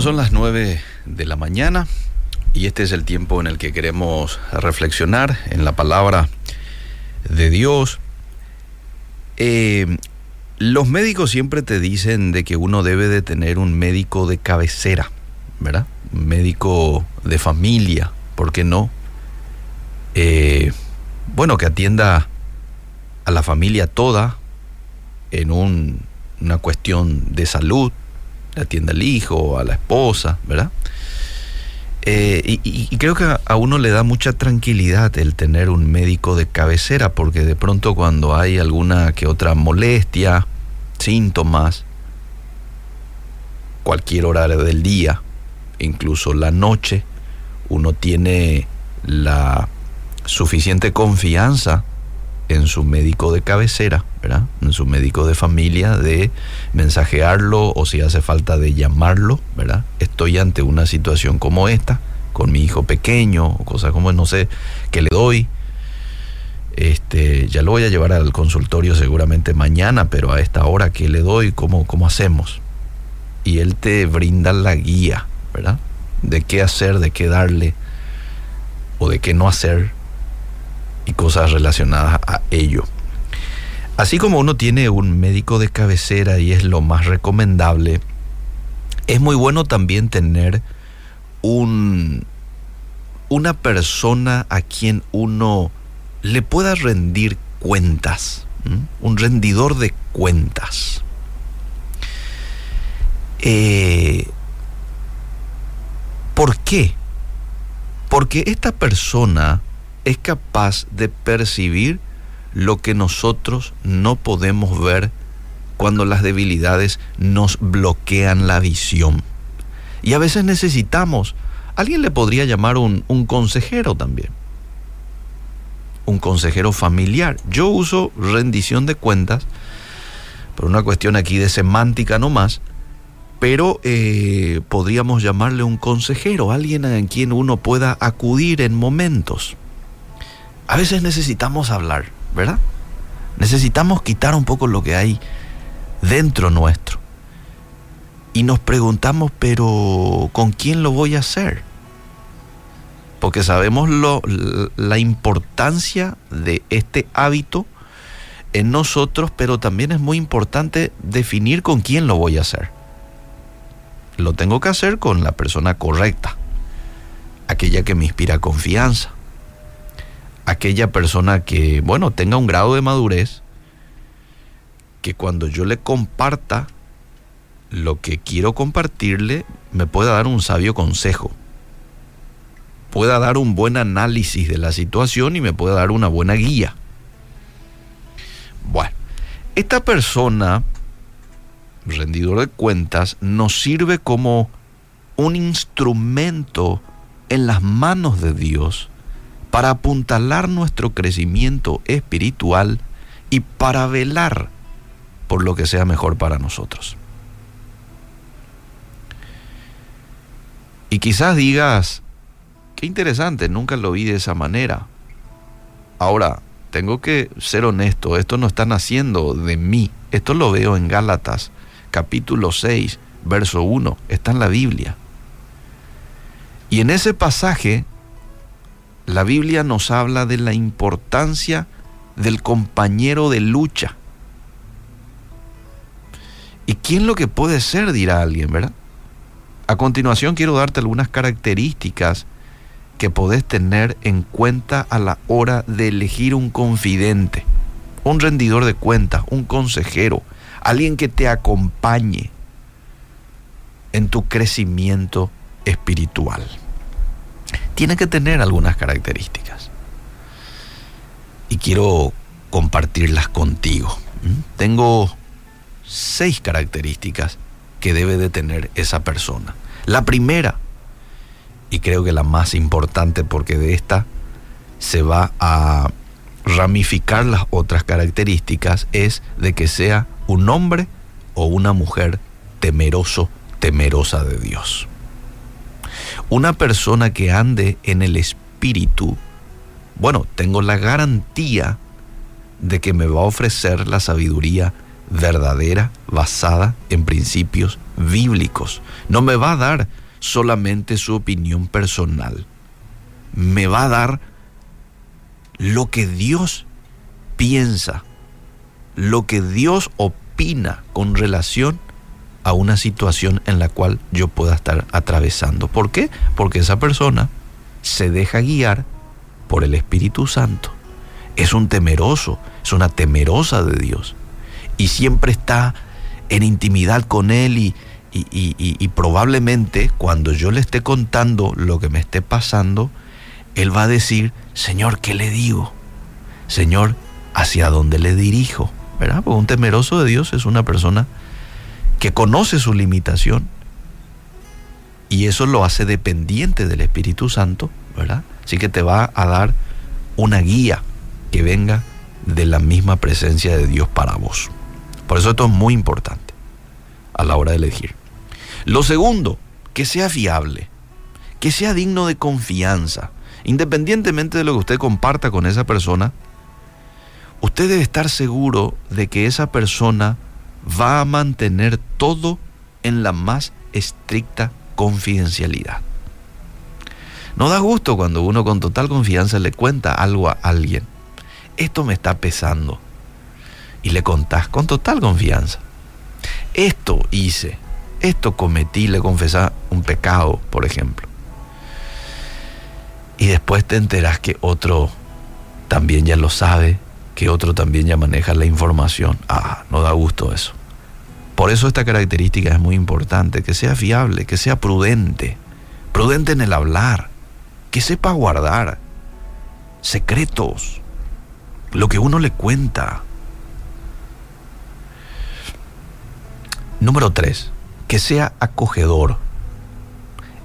Son las 9 de la mañana y este es el tiempo en el que queremos reflexionar en la palabra de Dios. Eh, los médicos siempre te dicen de que uno debe de tener un médico de cabecera, ¿verdad? Un médico de familia, ¿por qué no? Eh, bueno, que atienda a la familia toda en una cuestión de salud, atienda al hijo, a la esposa, ¿verdad? Eh, y, creo que a uno le da mucha tranquilidad el tener un médico de cabecera, porque de pronto cuando hay alguna que otra molestia, síntomas, cualquier horario del día, incluso la noche, uno tiene la suficiente confianza en su médico de cabecera, ¿verdad? En su médico de familia, de mensajearlo o si hace falta de llamarlo, ¿verdad? Estoy ante una situación como esta, con mi hijo pequeño, o cosas como, no sé, que le doy. Este, ya lo voy a llevar al consultorio seguramente mañana, pero a esta hora que le doy, ¿cómo, cómo hacemos? Y él te brinda la guía, ¿verdad? De qué hacer, de qué darle, o de qué no hacer y cosas relacionadas a ello. Así como uno tiene un médico de cabecera y es lo más recomendable, es muy bueno también tener un, una persona a quien uno le pueda rendir cuentas, un rendidor de cuentas. Eh, ¿Por qué? Porque esta persona es capaz de percibir lo que nosotros no podemos ver cuando las debilidades nos bloquean la visión. Y a veces necesitamos, alguien le podría llamar un, un consejero también, un consejero familiar. Yo uso rendición de cuentas, por una cuestión aquí de semántica nomás, pero eh, podríamos llamarle un consejero, alguien en quien uno pueda acudir en momentos. A veces necesitamos hablar, ¿verdad? Necesitamos quitar un poco lo que hay dentro nuestro. Y nos preguntamos, pero ¿con quién lo voy a hacer? Porque sabemos lo, la importancia de este hábito en nosotros, pero también es muy importante definir con quién lo voy a hacer. Lo tengo que hacer con la persona correcta, aquella que me inspira confianza, aquella persona que, bueno, tenga un grado de madurez, que cuando yo le comparta lo que quiero compartirle, me pueda dar un sabio consejo, pueda dar un buen análisis de la situación y me pueda dar una buena guía. Bueno, esta persona, rendidor de cuentas, nos sirve como un instrumento en las manos de Dios para apuntalar nuestro crecimiento espiritual y para velar por lo que sea mejor para nosotros. Y quizás digas, qué interesante, nunca lo vi de esa manera. Ahora, tengo que ser honesto, esto no está naciendo de mí, esto lo veo en Gálatas capítulo 6, verso 1, está en la Biblia. Y en ese pasaje la Biblia nos habla de la importancia del compañero de lucha. ¿Y quién lo que puede ser? dirá alguien, ¿verdad? A continuación quiero darte algunas características que podés tener en cuenta a la hora de elegir un confidente, un rendidor de cuentas, un consejero, alguien que te acompañe en tu crecimiento espiritual tiene que tener algunas características. Y quiero compartirlas contigo. Tengo seis características que debe de tener esa persona. La primera, y creo que la más importante porque de esta se va a ramificar las otras características, es de que sea un hombre o una mujer temeroso, temerosa de Dios. Una persona que ande en el espíritu, bueno, tengo la garantía de que me va a ofrecer la sabiduría verdadera, basada en principios bíblicos. No me va a dar solamente su opinión personal. Me va a dar lo que Dios piensa, lo que Dios opina con relación a una situación en la cual yo pueda estar atravesando. ¿Por qué? Porque esa persona se deja guiar por el Espíritu Santo. Es un temeroso, es una temerosa de Dios. Y siempre está en intimidad con Él y, y, probablemente cuando yo le esté contando lo que me esté pasando, Él va a decir, Señor, ¿qué le digo? Señor, ¿hacia dónde le dirijo? ¿Verdad? Porque un temeroso de Dios es una persona que conoce su limitación y eso lo hace dependiente del Espíritu Santo, ¿verdad? Así que te va a dar una guía que venga de la misma presencia de Dios para vos. Por eso esto es muy importante a la hora de elegir. Lo segundo, que sea fiable, que sea digno de confianza. Independientemente de lo que usted comparta con esa persona, usted debe estar seguro de que esa persona va a mantener todo en la más estricta confidencialidad. No da gusto cuando uno con total confianza le cuenta algo a alguien. Esto me está pesando. Y le contás con total confianza. Esto hice, esto cometí, le confesás un pecado, por ejemplo. Y después te enterás que otro también ya lo sabe que otro también ya maneja la información. Ah, no da gusto eso. Por eso esta característica es muy importante, que sea fiable, que sea prudente, prudente en el hablar, que sepa guardar secretos, lo que uno le cuenta. Número tres, que sea acogedor.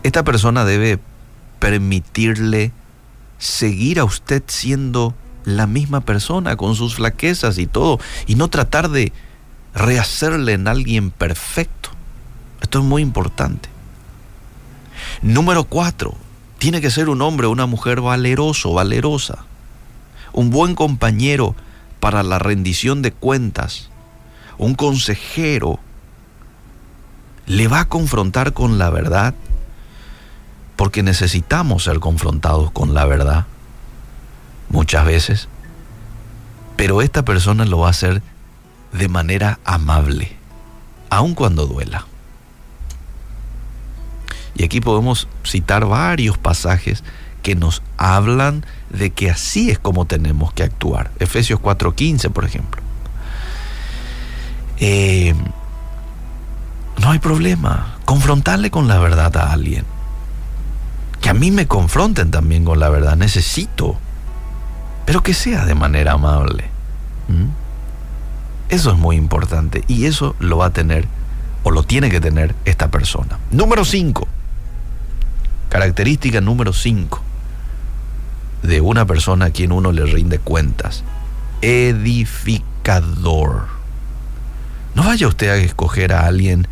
Esta persona debe permitirle seguir a usted siendo la misma persona con sus flaquezas y todo, y no tratar de rehacerle en alguien perfecto. Esto es muy importante. Número cuatro, tiene que ser un hombre o una mujer valeroso, valerosa, un buen compañero para la rendición de cuentas, un consejero, le va a confrontar con la verdad, porque necesitamos ser confrontados con la verdad muchas veces, pero esta persona lo va a hacer de manera amable, aun cuando duela. Y aquí podemos citar varios pasajes que nos hablan de que así es como tenemos que actuar. Efesios 4:15, por ejemplo. Eh, no hay problema. Confrontarle con la verdad a alguien. Que a mí me confronten también con la verdad. Necesito pero que sea de manera amable. Eso es muy importante y eso lo va a tener o lo tiene que tener esta persona. Número 5. Característica número 5 de una persona a quien uno le rinde cuentas. Edificador. No vaya usted a escoger a alguien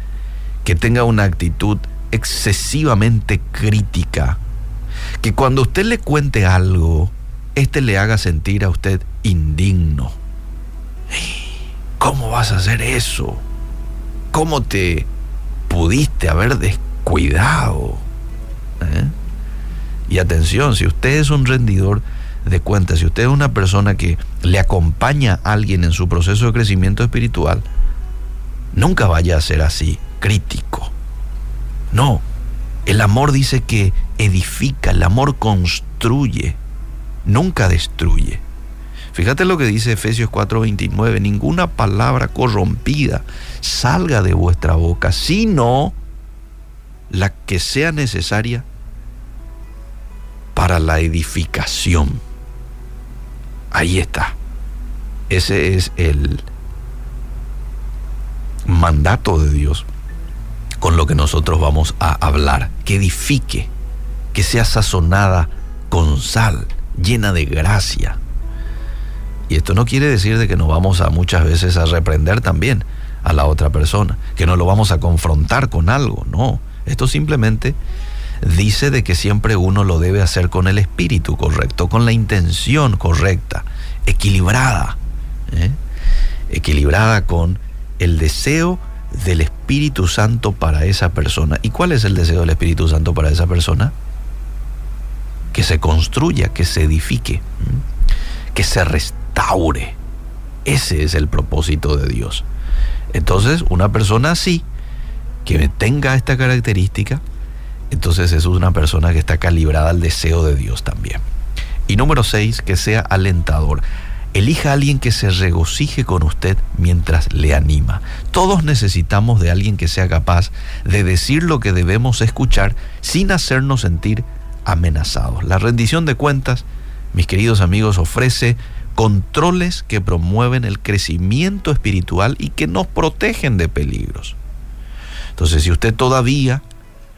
que tenga una actitud excesivamente crítica. Que cuando usted le cuente algo, este le haga sentir a usted indigno. ¿Cómo vas a hacer eso? ¿Cómo te pudiste haber descuidado? ¿Eh? Y atención, si usted es un rendidor de cuentas, si usted es una persona que le acompaña a alguien en su proceso de crecimiento espiritual, nunca vaya a ser así, crítico. No, el amor dice que edifica, el amor construye nunca destruye. Fíjate lo que dice Efesios 4:29, ninguna palabra corrompida salga de vuestra boca, sino la que sea necesaria para la edificación. Ahí está. Ese es el mandato de Dios con lo que nosotros vamos a hablar. Que edifique, que sea sazonada con sal llena de gracia. Y esto no quiere decir de que nos vamos a muchas veces a reprender también a la otra persona, que no lo vamos a confrontar con algo, no. Esto simplemente dice de que siempre uno lo debe hacer con el espíritu correcto, con la intención correcta, equilibrada, ¿eh? equilibrada con el deseo del Espíritu Santo para esa persona. ¿Y cuál es el deseo del Espíritu Santo para esa persona? Que se construya, que se edifique, que se restaure. Ese es el propósito de Dios. Entonces, una persona así, que tenga esta característica, entonces es una persona que está calibrada al deseo de Dios también. Y número seis, que sea alentador. Elija a alguien que se regocije con usted mientras le anima. Todos necesitamos de alguien que sea capaz de decir lo que debemos escuchar sin hacernos sentir amenazados. La rendición de cuentas, mis queridos amigos, ofrece controles que promueven el crecimiento espiritual y que nos protegen de peligros. Entonces, si usted todavía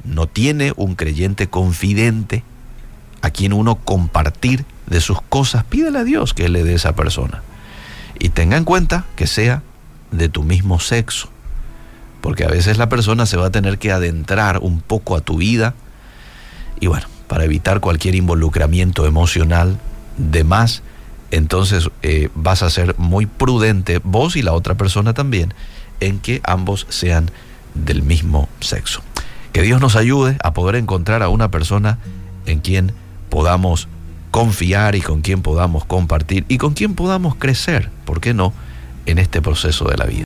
no tiene un creyente confidente a quien uno compartir de sus cosas, pídele a Dios que le dé esa persona. Y tenga en cuenta que sea de tu mismo sexo, porque a veces la persona se va a tener que adentrar un poco a tu vida y bueno, para evitar cualquier involucramiento emocional de más, entonces eh, vas a ser muy prudente, vos y la otra persona también, en que ambos sean del mismo sexo. Que Dios nos ayude a poder encontrar a una persona en quien podamos confiar y con quien podamos compartir y con quien podamos crecer, ¿por qué no?, en este proceso de la vida.